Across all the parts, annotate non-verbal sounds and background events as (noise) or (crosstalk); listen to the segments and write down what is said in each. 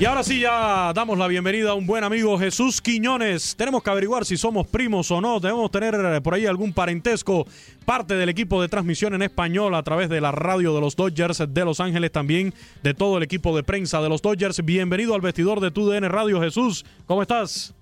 Y ahora sí ya damos la bienvenida a un buen amigo Jesús Quiñones. Tenemos que averiguar si somos primos o no. Debemos tener eh, por ahí algún parentesco. Parte del equipo de transmisión en español a través de la radio de los Dodgers de Los Ángeles, también de todo el equipo de prensa de los Dodgers. Bienvenido al vestidor de TUDN Radio. Jesús, ¿cómo estás?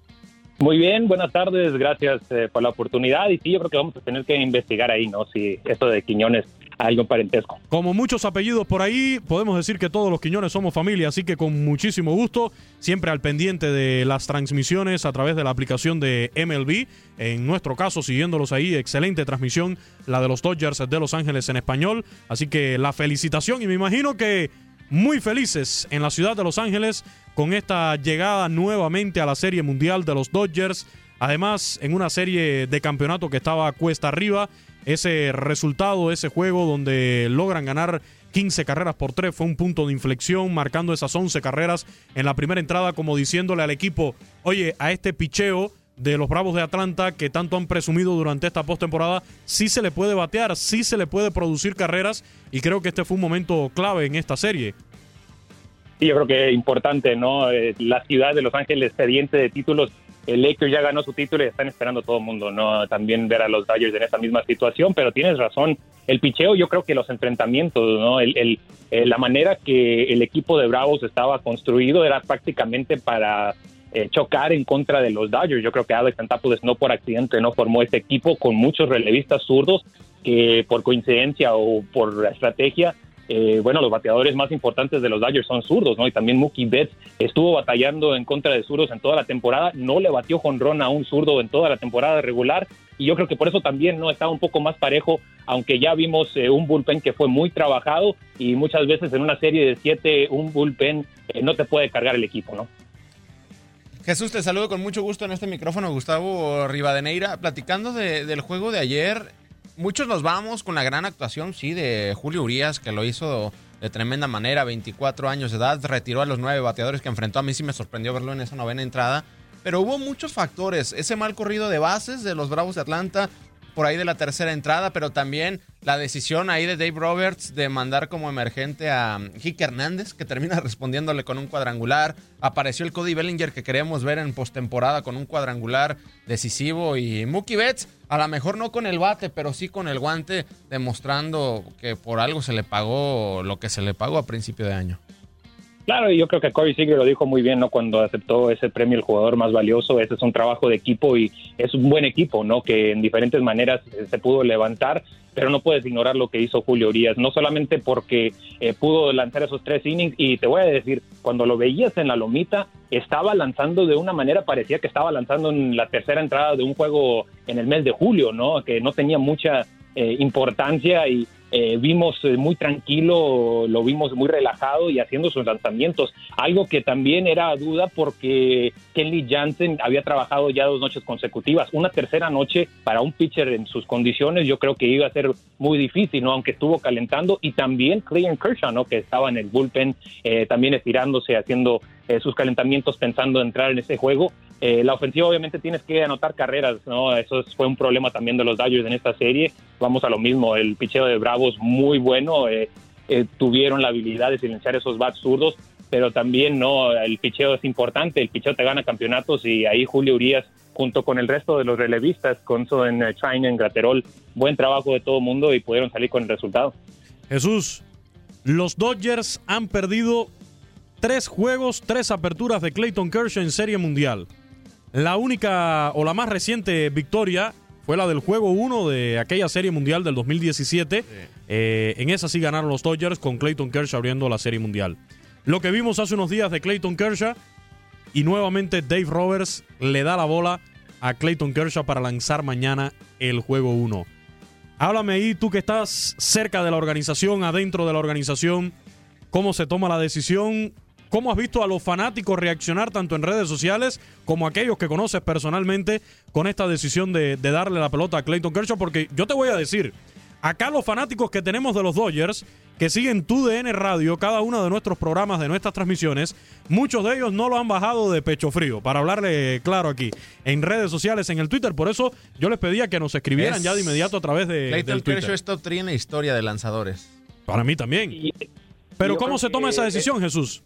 Muy bien, buenas tardes, gracias eh, por la oportunidad. Y sí, yo creo que vamos a tener que investigar ahí, ¿no? Si esto de Quiñones algo parentesco. Como muchos apellidos por ahí, podemos decir que todos los Quiñones somos familia, así que con muchísimo gusto, siempre al pendiente de las transmisiones a través de la aplicación de MLB. En nuestro caso, siguiéndolos ahí, excelente transmisión, la de los Dodgers de Los Ángeles en español. Así que la felicitación y me imagino que muy felices en la ciudad de Los Ángeles con esta llegada nuevamente a la Serie Mundial de los Dodgers. Además, en una serie de campeonato que estaba cuesta arriba, ese resultado, ese juego donde logran ganar 15 carreras por 3 fue un punto de inflexión, marcando esas 11 carreras en la primera entrada, como diciéndole al equipo, oye, a este picheo de los Bravos de Atlanta que tanto han presumido durante esta postemporada, sí se le puede batear, sí se le puede producir carreras y creo que este fue un momento clave en esta serie. Sí, yo creo que es importante, ¿no? Eh, la ciudad de Los Ángeles, sediente de títulos, el Lakers ya ganó su título y están esperando todo el mundo, ¿no? También ver a los Dodgers en esa misma situación, pero tienes razón. El picheo, yo creo que los enfrentamientos, ¿no? El, el, eh, la manera que el equipo de Bravos estaba construido era prácticamente para eh, chocar en contra de los Dodgers. Yo creo que Alex Antapudes no por accidente no formó este equipo con muchos relevistas zurdos que por coincidencia o por estrategia eh, bueno, los bateadores más importantes de los Dodgers son zurdos, ¿no? Y también Mookie Betts estuvo batallando en contra de zurdos en toda la temporada, no le batió jonrón a un zurdo en toda la temporada regular, y yo creo que por eso también no estaba un poco más parejo, aunque ya vimos eh, un bullpen que fue muy trabajado, y muchas veces en una serie de siete, un bullpen eh, no te puede cargar el equipo, ¿no? Jesús, te saludo con mucho gusto en este micrófono, Gustavo Rivadeneira, platicando del juego de ayer muchos nos vamos con la gran actuación, sí, de Julio Urias, que lo hizo de tremenda manera, 24 años de edad, retiró a los nueve bateadores que enfrentó. A mí sí me sorprendió verlo en esa novena entrada. Pero hubo muchos factores. Ese mal corrido de bases de los Bravos de Atlanta, por ahí de la tercera entrada, pero también la decisión ahí de Dave Roberts de mandar como emergente a Hick Hernández, que termina (laughs) respondiéndole con un cuadrangular. Apareció el Cody Bellinger que queríamos ver en postemporada con un cuadrangular decisivo. Y Mookie Betts, a lo mejor no con el bate, pero sí con el guante, demostrando que por algo se le pagó lo que se le pagó a principio de año. Claro, y yo creo que Corey Seager lo dijo muy bien, ¿no? Cuando aceptó ese premio el jugador más valioso, ese es un trabajo de equipo y es un buen equipo, ¿no? Que en diferentes maneras eh, se pudo levantar, pero no puedes ignorar lo que hizo Julio Urias, no solamente porque eh, pudo lanzar esos tres innings y te voy a decir, cuando lo veías en la lomita, estaba lanzando de una manera, parecía que estaba lanzando en la tercera entrada de un juego en el mes de julio, ¿no? Que no tenía mucha eh, importancia y eh, vimos eh, muy tranquilo, lo vimos muy relajado y haciendo sus lanzamientos. Algo que también era duda porque Kelly Jansen había trabajado ya dos noches consecutivas. Una tercera noche para un pitcher en sus condiciones yo creo que iba a ser muy difícil, ¿no? aunque estuvo calentando. Y también Clayton Kershaw, ¿no? que estaba en el bullpen, eh, también estirándose, haciendo sus calentamientos pensando entrar en ese juego. Eh, la ofensiva obviamente tienes que anotar carreras, ¿no? Eso fue un problema también de los Dodgers en esta serie. Vamos a lo mismo, el picheo de Bravos muy bueno, eh, eh, tuvieron la habilidad de silenciar esos bats zurdos, pero también no, el picheo es importante, el picheo te gana campeonatos y ahí Julio Urias junto con el resto de los relevistas, con en China, en Graterol, buen trabajo de todo el mundo y pudieron salir con el resultado. Jesús, los Dodgers han perdido tres juegos, tres aperturas de Clayton Kershaw en Serie Mundial. La única o la más reciente victoria fue la del juego 1 de aquella serie mundial del 2017. Eh, en esa sí ganaron los Dodgers con Clayton Kershaw abriendo la serie mundial. Lo que vimos hace unos días de Clayton Kershaw y nuevamente Dave Roberts le da la bola a Clayton Kershaw para lanzar mañana el juego 1. Háblame ahí, tú que estás cerca de la organización, adentro de la organización, cómo se toma la decisión ¿Cómo has visto a los fanáticos reaccionar tanto en redes sociales como aquellos que conoces personalmente con esta decisión de, darle la pelota a Clayton Kershaw? Porque yo te voy a decir, acá los fanáticos que tenemos de los Dodgers, que siguen tu DN Radio, cada uno de nuestros programas, de nuestras transmisiones, muchos de ellos no lo han bajado de pecho frío, para hablarle claro aquí, en redes sociales, en el Twitter. Por eso yo les pedía que nos escribieran ya de inmediato a través de. Clayton del Twitter. Kershaw es top historia de lanzadores. Para mí también. Pero ¿cómo se toma esa decisión, Jesús?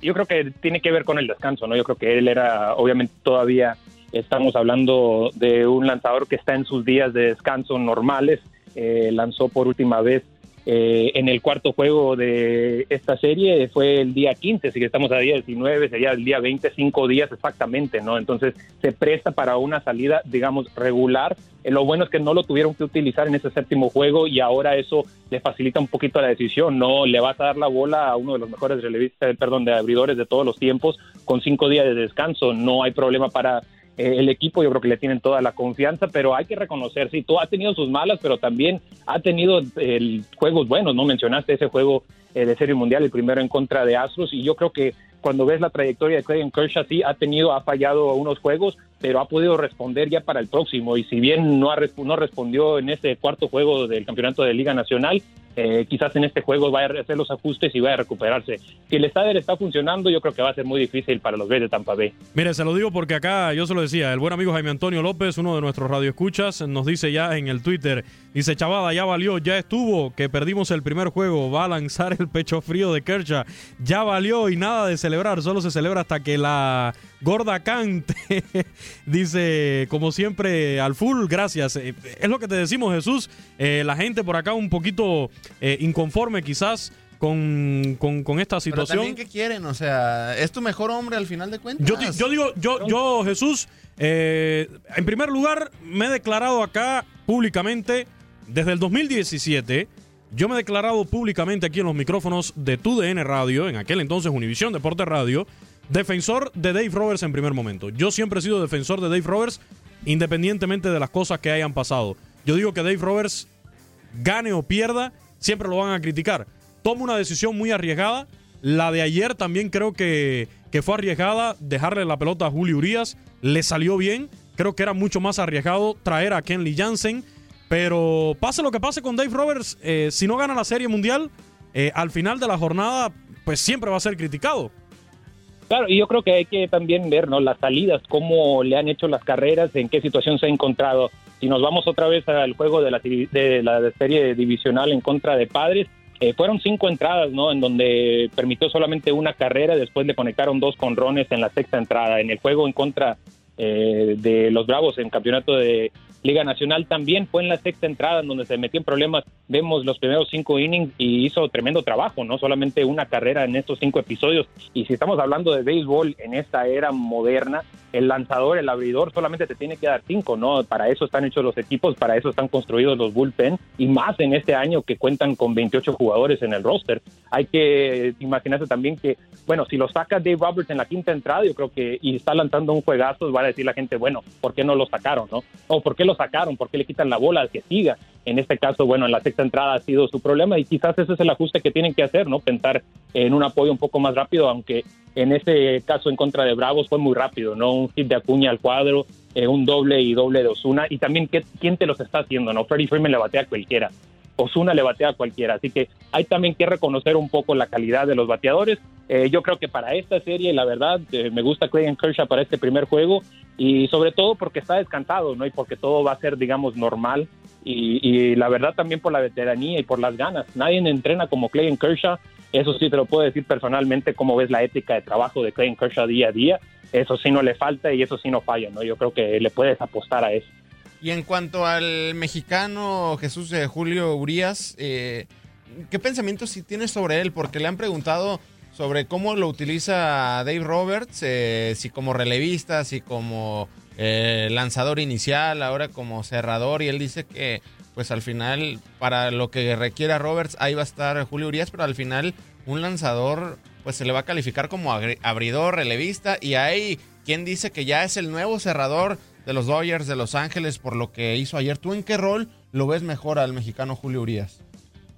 Yo creo que tiene que ver con el descanso, ¿no? Yo creo que él era, obviamente todavía estamos hablando de un lanzador que está en sus días de descanso normales, eh, lanzó por última vez eh, en el cuarto juego de esta serie fue el día 15, si estamos a día 19, sería el día 20, cinco días exactamente, ¿no? Entonces se presta para una salida, digamos, regular. Eh, lo bueno es que no lo tuvieron que utilizar en ese séptimo juego y ahora eso le facilita un poquito la decisión, ¿no? Le vas a dar la bola a uno de los mejores relevistas, perdón, de abridores de todos los tiempos con cinco días de descanso. No hay problema para eh, el equipo yo creo que le tienen toda la confianza, pero hay que reconocer, sí, todo ha tenido sus malas, pero también ha tenido el, juegos buenos, ¿no? Mencionaste ese juego eh, de Serie Mundial, el primero en contra de Astros, y yo creo que cuando ves la trayectoria de Clayton Kershaw, sí, ha tenido, ha fallado unos juegos, pero ha podido responder ya para el próximo, y si bien no, ha, no respondió en ese cuarto juego del Campeonato de Liga Nacional, eh, quizás en este juego vaya a hacer los ajustes y vaya a recuperarse. Si el estadio está funcionando, yo creo que va a ser muy difícil para los Reyes de Tampa Bay. Mire, se lo digo porque acá, yo se lo decía, el buen amigo Jaime Antonio López, uno de nuestros radioescuchas, nos dice ya en el Twitter, dice, chavada, ya valió, ya estuvo, que perdimos el primer juego, va a lanzar el pecho frío de Kershaw, ya valió y nada de celebrar, solo se celebra hasta que la gorda cante. (laughs) dice, como siempre, al full, gracias. Eh, es lo que te decimos, Jesús, eh, la gente por acá un poquito eh, inconforme quizás con, con, esta situación. Pero también, ¿qué quieren? O sea, ¿es tu mejor hombre al final de cuentas? Yo, yo digo, yo, yo Jesús, eh, en primer lugar, me he declarado acá públicamente, desde el 2017, yo me he declarado públicamente aquí en los micrófonos de TUDN Radio, en aquel entonces Univisión Deporte Radio, defensor de Dave Roberts en primer momento. Yo siempre he sido defensor de Dave Roberts, independientemente de las cosas que hayan pasado. Yo digo que Dave Roberts, gane o pierda, siempre lo van a criticar. Toma una decisión muy arriesgada. La de ayer también creo que, que fue arriesgada. Dejarle la pelota a Julio Urias le salió bien. Creo que era mucho más arriesgado traer a Kenley Jansen. Pero pase lo que pase con Dave Roberts, eh, si no gana la Serie Mundial, eh, al final de la jornada, pues siempre va a ser criticado. Claro, y yo creo que hay que también ver ¿no? las salidas, cómo le han hecho las carreras, en qué situación se ha encontrado. Si nos vamos otra vez al juego de la, de la serie divisional en contra de Padres, eh, fueron cinco entradas, ¿no? En donde permitió solamente una carrera, después le conectaron dos conrones en la sexta entrada. En el juego en contra eh, de los Bravos en campeonato de Liga Nacional también fue en la sexta entrada en donde se metió en problemas. Vemos los primeros cinco innings y hizo tremendo trabajo, no solamente una carrera en estos cinco episodios. Y si estamos hablando de béisbol en esta era moderna, el lanzador, el abridor solamente te tiene que dar cinco, ¿no? Para eso están hechos los equipos, para eso están construidos los bullpen y más en este año que cuentan con 28 jugadores en el roster. Hay que imaginarse también que, bueno, si lo saca Dave Roberts en la quinta entrada, yo creo que y está lanzando un juegazo, va a decir la gente, bueno, ¿por qué no lo sacaron, no? O ¿por qué lo sacaron? ¿Por qué le quitan la bola al que siga? En este caso, bueno, en la sexta entrada ha sido su problema y quizás ese es el ajuste que tienen que hacer, ¿no? Pensar en un apoyo un poco más rápido, aunque en ese caso en contra de Bravos fue muy rápido, ¿no? Un hit de Acuña al cuadro, eh, un doble y doble de Osuna y también ¿qué, quién te los está haciendo, ¿no? Freddie Freeman le batea a cualquiera. Osuna le batea a cualquiera. Así que hay también que reconocer un poco la calidad de los bateadores. Eh, yo creo que para esta serie, la verdad, eh, me gusta Clayton Kershaw para este primer juego y sobre todo porque está descansado, ¿no? Y porque todo va a ser, digamos, normal. Y, la verdad también por la veteranía y por las ganas. Nadie entrena como Clayton Kershaw. Eso sí te lo puedo decir personalmente, cómo ves la ética de trabajo de Clayton Kershaw día a día. Eso sí no le falta y eso sí no falla, ¿no? Yo creo que le puedes apostar a eso. Y en cuanto al mexicano Jesús de Julio Urias, eh, ¿qué pensamientos si tienes sobre él? Porque le han preguntado sobre cómo lo utiliza Dave Roberts, eh, si como relevista, si como eh, lanzador inicial, ahora como cerrador, y él dice que pues al final para lo que requiera Roberts ahí va a estar Julio Urias, pero al final un lanzador pues se le va a calificar como abridor, relevista, y hay quien dice que ya es el nuevo cerrador de los Dodgers de Los Ángeles por lo que hizo ayer. ¿Tú en qué rol lo ves mejor al mexicano Julio Urias?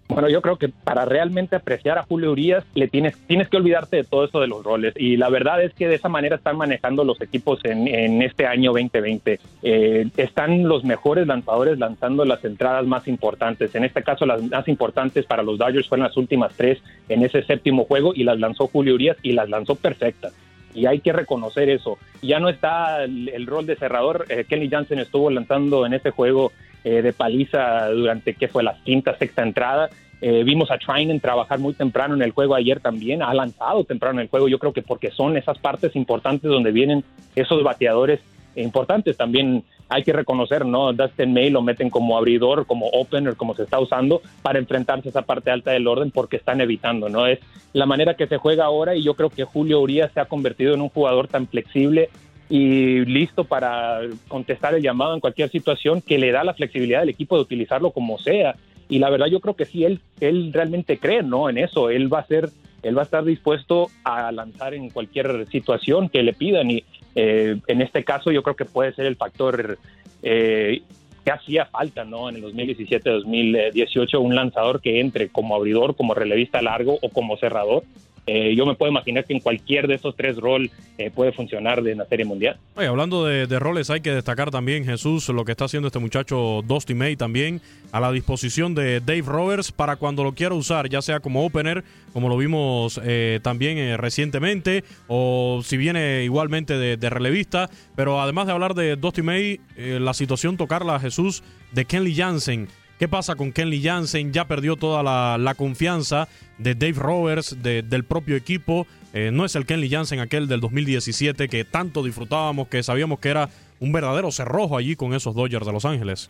Bueno, yo creo que para realmente apreciar a Julio Urias le tienes, tienes que olvidarte de todo eso de los roles. Y la verdad es que de esa manera están manejando los equipos en, este año 2020. Eh, están los mejores lanzadores lanzando las entradas más importantes. En este caso, las más importantes para los Dodgers fueron las últimas tres en ese séptimo juego y las lanzó Julio Urias y las lanzó perfectas y hay que reconocer eso. Ya no está el, rol de cerrador. Eh, Kenny Jansen estuvo lanzando en ese juego eh, de paliza durante, ¿qué fue? La quinta, sexta entrada. Eh, vimos a Trinan trabajar muy temprano en el juego ayer también. Ha lanzado temprano en el juego. Yo creo que porque son esas partes importantes donde vienen esos bateadores importantes. También hay que reconocer, ¿no? Dustin May lo meten como abridor, como opener, como se está usando para enfrentarse a esa parte alta del orden porque están evitando, ¿no? Es la manera que se juega ahora y yo creo que Julio Urias se ha convertido en un jugador tan flexible y listo para contestar el llamado en cualquier situación que le da la flexibilidad al equipo de utilizarlo como sea. Y la verdad yo creo que sí, él, él realmente cree, ¿no? En eso, él va a ser él va a estar dispuesto a lanzar en cualquier situación que le pidan y eh, en este caso yo creo que puede ser el factor eh, que hacía falta ¿no? en el 2017-2018 un lanzador que entre como abridor, como relevista largo o como cerrador eh, yo me puedo imaginar que en cualquier de esos tres roles eh, puede funcionar de la Serie Mundial. Hablando de, roles, hay que destacar también, Jesús, lo que está haciendo este muchacho Dusty May también a la disposición de Dave Roberts para cuando lo quiera usar, ya sea como opener, como lo vimos eh, también recientemente, o si viene igualmente de, relevista. Pero además de hablar de Dusty May, la situación tocarla Jesús de Kenley Jansen ¿Qué pasa con Kenley Jansen? Ya perdió toda la, confianza de Dave Roberts, del propio equipo. Eh, no es el Kenley Jansen aquel del 2017 que tanto disfrutábamos, que sabíamos que era un verdadero cerrojo allí con esos Dodgers de Los Ángeles.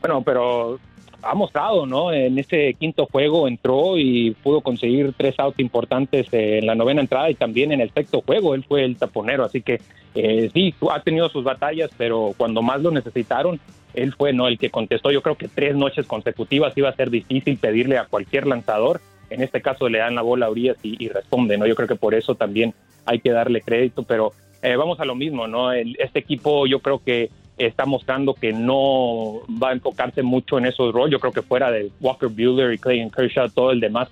Bueno, pero ha mostrado, ¿no? En este quinto juego entró y pudo conseguir tres outs importantes en la novena entrada y también en el sexto juego él fue el taponero, así que eh, sí, ha tenido sus batallas, pero cuando más lo necesitaron, él fue no el que contestó. Yo creo que tres noches consecutivas iba a ser difícil pedirle a cualquier lanzador. En este caso le dan la bola a Urias y, responde, ¿no? Yo creo que por eso también hay que darle crédito, pero eh, vamos a lo mismo, ¿no? este equipo yo creo que está mostrando que no va a enfocarse mucho en esos roles. Yo creo que fuera de Walker Buehler y Clayton Kershaw, todo el demás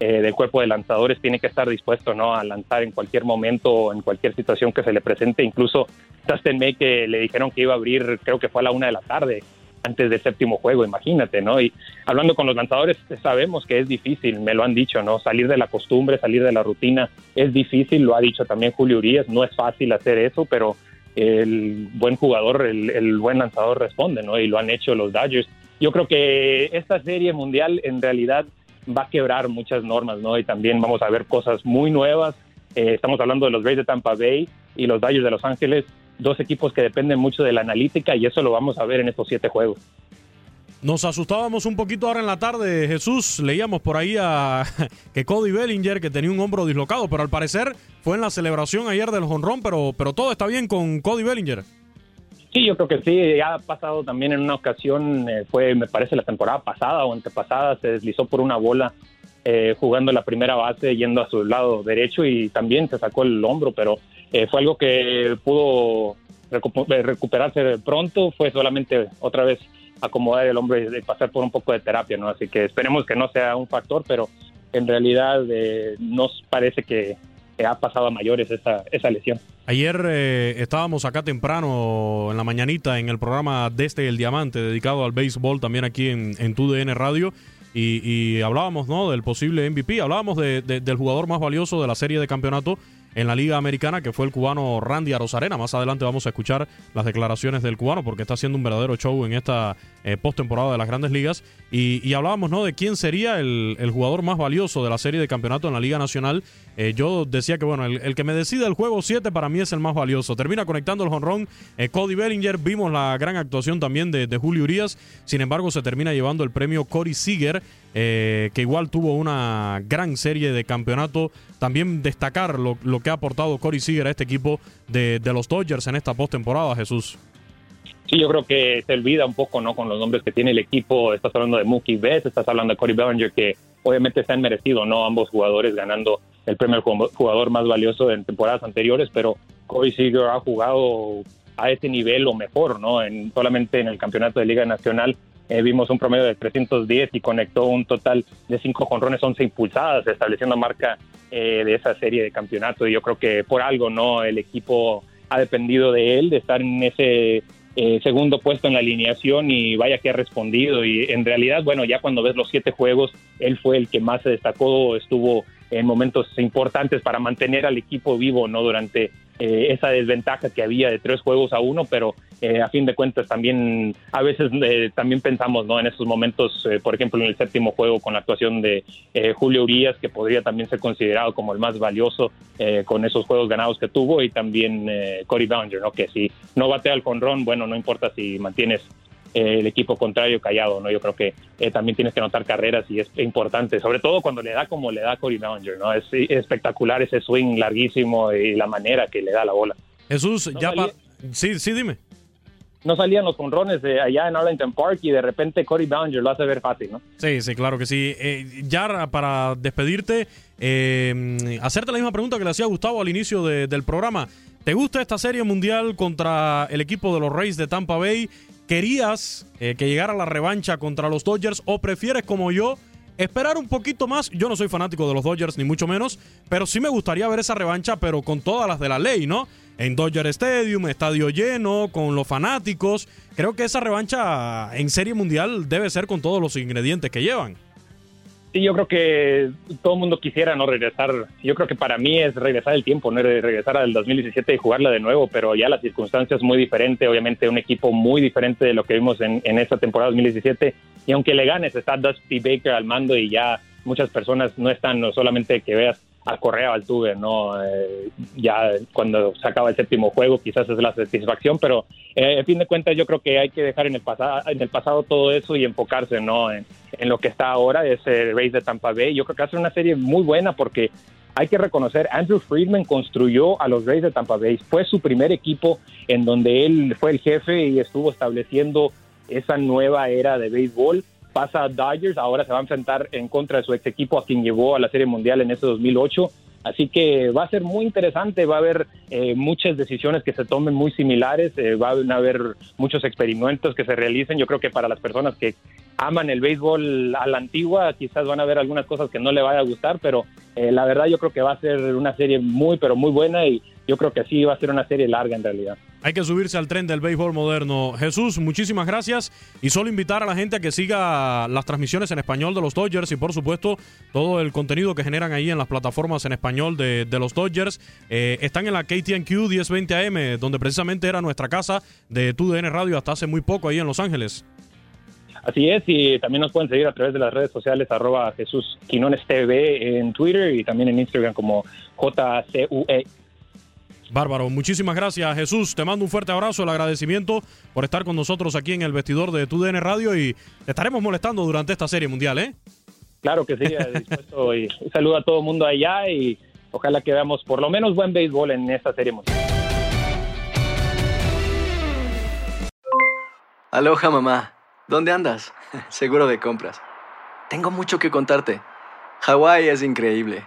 eh, del cuerpo de lanzadores tiene que estar dispuesto ¿no? a lanzar en cualquier momento en cualquier situación que se le presente. Incluso Dustin May que le dijeron que iba a abrir, creo que fue a la una de la tarde antes del séptimo juego, imagínate, ¿no? Y hablando con los lanzadores, sabemos que es difícil, me lo han dicho, ¿no? Salir de la costumbre, salir de la rutina es difícil, lo ha dicho también Julio Urias, no es fácil hacer eso, pero el buen jugador, el, buen lanzador responde, ¿no? Y lo han hecho los Dodgers. Yo creo que esta serie mundial en realidad va a quebrar muchas normas, ¿no? Y también vamos a ver cosas muy nuevas. Eh, estamos hablando de los Rays de Tampa Bay y los Dodgers de Los Ángeles, dos equipos que dependen mucho de la analítica y eso lo vamos a ver en estos siete juegos. Nos asustábamos un poquito ahora en la tarde, Jesús. Leíamos por ahí a (laughs) que Cody Bellinger, que tenía un hombro dislocado, pero al parecer fue en la celebración ayer del jonrón, pero, pero todo está bien con Cody Bellinger. Sí, yo creo que sí. Ha pasado también en una ocasión, eh, fue, me parece, la temporada pasada o antepasada, se deslizó por una bola eh, jugando la primera base, yendo a su lado derecho y también se sacó el hombro, pero eh, fue algo que pudo recuperarse pronto. Fue solamente otra vez acomodar el hombre y pasar por un poco de terapia, ¿no? Así que esperemos que no sea un factor, pero en realidad eh, nos parece que, ha pasado a mayores esa, esa lesión. Ayer eh, estábamos acá temprano en la mañanita en el programa Desde el Diamante, dedicado al béisbol, también aquí en, en TUDN Radio. Y, hablábamos ¿no? del posible MVP, hablábamos del jugador más valioso de la serie de campeonato en la Liga Americana, que fue el cubano Randy Arozarena. Más adelante vamos a escuchar las declaraciones del cubano, porque está haciendo un verdadero show en esta eh, postemporada de las grandes ligas. Y, hablábamos ¿no? de quién sería el, jugador más valioso de la serie de campeonato en la Liga Nacional. Eh, yo decía que, bueno, el, que me decida el juego 7 para mí es el más valioso. Termina conectando el honrón eh, Cody Bellinger. Vimos la gran actuación también de, de Julio Urias. Sin embargo, se termina llevando el premio Cory Seager. Eh, que igual tuvo una gran serie de campeonato. También destacar lo, que ha aportado Corey Seager a este equipo de, los Dodgers en esta postemporada, Jesús. Sí, yo creo que se olvida un poco, ¿no? Con los nombres que tiene el equipo. Estás hablando de Mookie Betts, estás hablando de Corey Bellinger, que obviamente se han merecido, ¿no? Ambos jugadores ganando el premio jugador más valioso en temporadas anteriores, pero Corey Seager ha jugado a ese nivel o mejor, ¿no? En, solamente en el campeonato de Liga Nacional eh, vimos un promedio de 310 y conectó un total de 5 jonrones, 11 impulsadas, estableciendo marca eh, de esa serie de campeonato. Y yo creo que por algo, ¿no? El equipo ha dependido de él, de estar en ese eh, segundo puesto en la alineación y vaya que ha respondido. Y en realidad, bueno, ya cuando ves los siete juegos, él fue el que más se destacó, estuvo en momentos importantes para mantener al equipo vivo, ¿no? Durante eh, esa desventaja que había de tres juegos a uno, pero eh, a fin de cuentas también a veces eh, también pensamos no en estos momentos, por ejemplo en el séptimo juego con la actuación de Julio Urias, que podría también ser considerado como el más valioso con esos juegos ganados que tuvo, y también Cory Bellinger, ¿no? que si no batea el conrón, bueno, no importa si mantienes el equipo contrario callado, ¿no? Yo creo que eh, también tienes que anotar carreras y es importante, sobre todo cuando le da como le da Cory Bellinger, ¿no? Es, espectacular ese swing larguísimo y la manera que le da la bola. Jesús, ya Sí, sí, dime. No salían los conrones de allá en Arlington Park y de repente Cory Bellinger lo hace ver fácil, ¿no? Sí, sí, claro que sí. Eh, ya para despedirte, eh, hacerte la misma pregunta que le hacía Gustavo al inicio del programa. ¿Te gusta esta serie mundial contra el equipo de los Rays de Tampa Bay? ¿Querías eh, que llegara la revancha contra los Dodgers o prefieres como yo esperar un poquito más? Yo no soy fanático de los Dodgers ni mucho menos, pero sí me gustaría ver esa revancha, pero con todas las de la ley, ¿no? En Dodger Stadium, estadio lleno, con los fanáticos. Creo que esa revancha en Serie Mundial debe ser con todos los ingredientes que llevan. Sí, yo creo que todo el mundo quisiera no regresar. Yo creo que para mí es regresar el tiempo, no regresar al 2017 y jugarla de nuevo, pero ya las circunstancias muy diferentes, obviamente un equipo muy diferente de lo que vimos en, en esta temporada 2017. Y aunque le ganes, está Dusty Baker al mando y ya muchas personas no están, no solamente que veas a Correa Altuve, ¿no? Eh, ya cuando se acaba el séptimo juego quizás es la satisfacción, pero eh, a fin de cuentas yo creo que hay que dejar en el, pasado, en el pasado todo eso y enfocarse, ¿no? En, lo que está ahora, ese Race de Tampa Bay. Yo creo que hace una serie muy buena porque hay que reconocer, Andrew Friedman construyó a los Rays de Tampa Bay. Fue su primer equipo en donde él fue el jefe y estuvo estableciendo esa nueva era de béisbol pasa a Dodgers, ahora se va a enfrentar en contra de su ex equipo a quien llevó a la Serie Mundial en ese 2008. Así que va a ser muy interesante, va a haber eh, muchas decisiones que se tomen muy similares, eh, va a haber muchos experimentos que se realicen. Yo creo que para las personas que aman el béisbol a la antigua, quizás van a ver algunas cosas que no le vaya a gustar, pero eh, la verdad yo creo que va a ser una serie muy, pero muy buena y yo creo que sí va a ser una serie larga en realidad. Hay que subirse al tren del béisbol moderno. Jesús, muchísimas gracias y solo invitar a la gente a que siga las transmisiones en español de los Dodgers y por supuesto todo el contenido que generan ahí en las plataformas en español de, los Dodgers. Eh, están en la KTNQ 1020 AM, donde precisamente era nuestra casa de TUDN Radio hasta hace muy poco ahí en Los Ángeles. Así es, y también nos pueden seguir a través de las redes sociales arroba Jesús Quinones TV en Twitter y también en Instagram como JCUE Bárbaro, muchísimas gracias Jesús, te mando un fuerte abrazo, el agradecimiento por estar con nosotros aquí en el vestidor de TUDN Radio y te estaremos molestando durante esta serie mundial, ¿eh? Claro que sí, (laughs) dispuesto y saludo a todo el mundo allá y ojalá que veamos por lo menos buen béisbol en esta serie mundial. Aloha mamá, ¿dónde andas? (laughs) Seguro de compras. Tengo mucho que contarte. Hawái es increíble.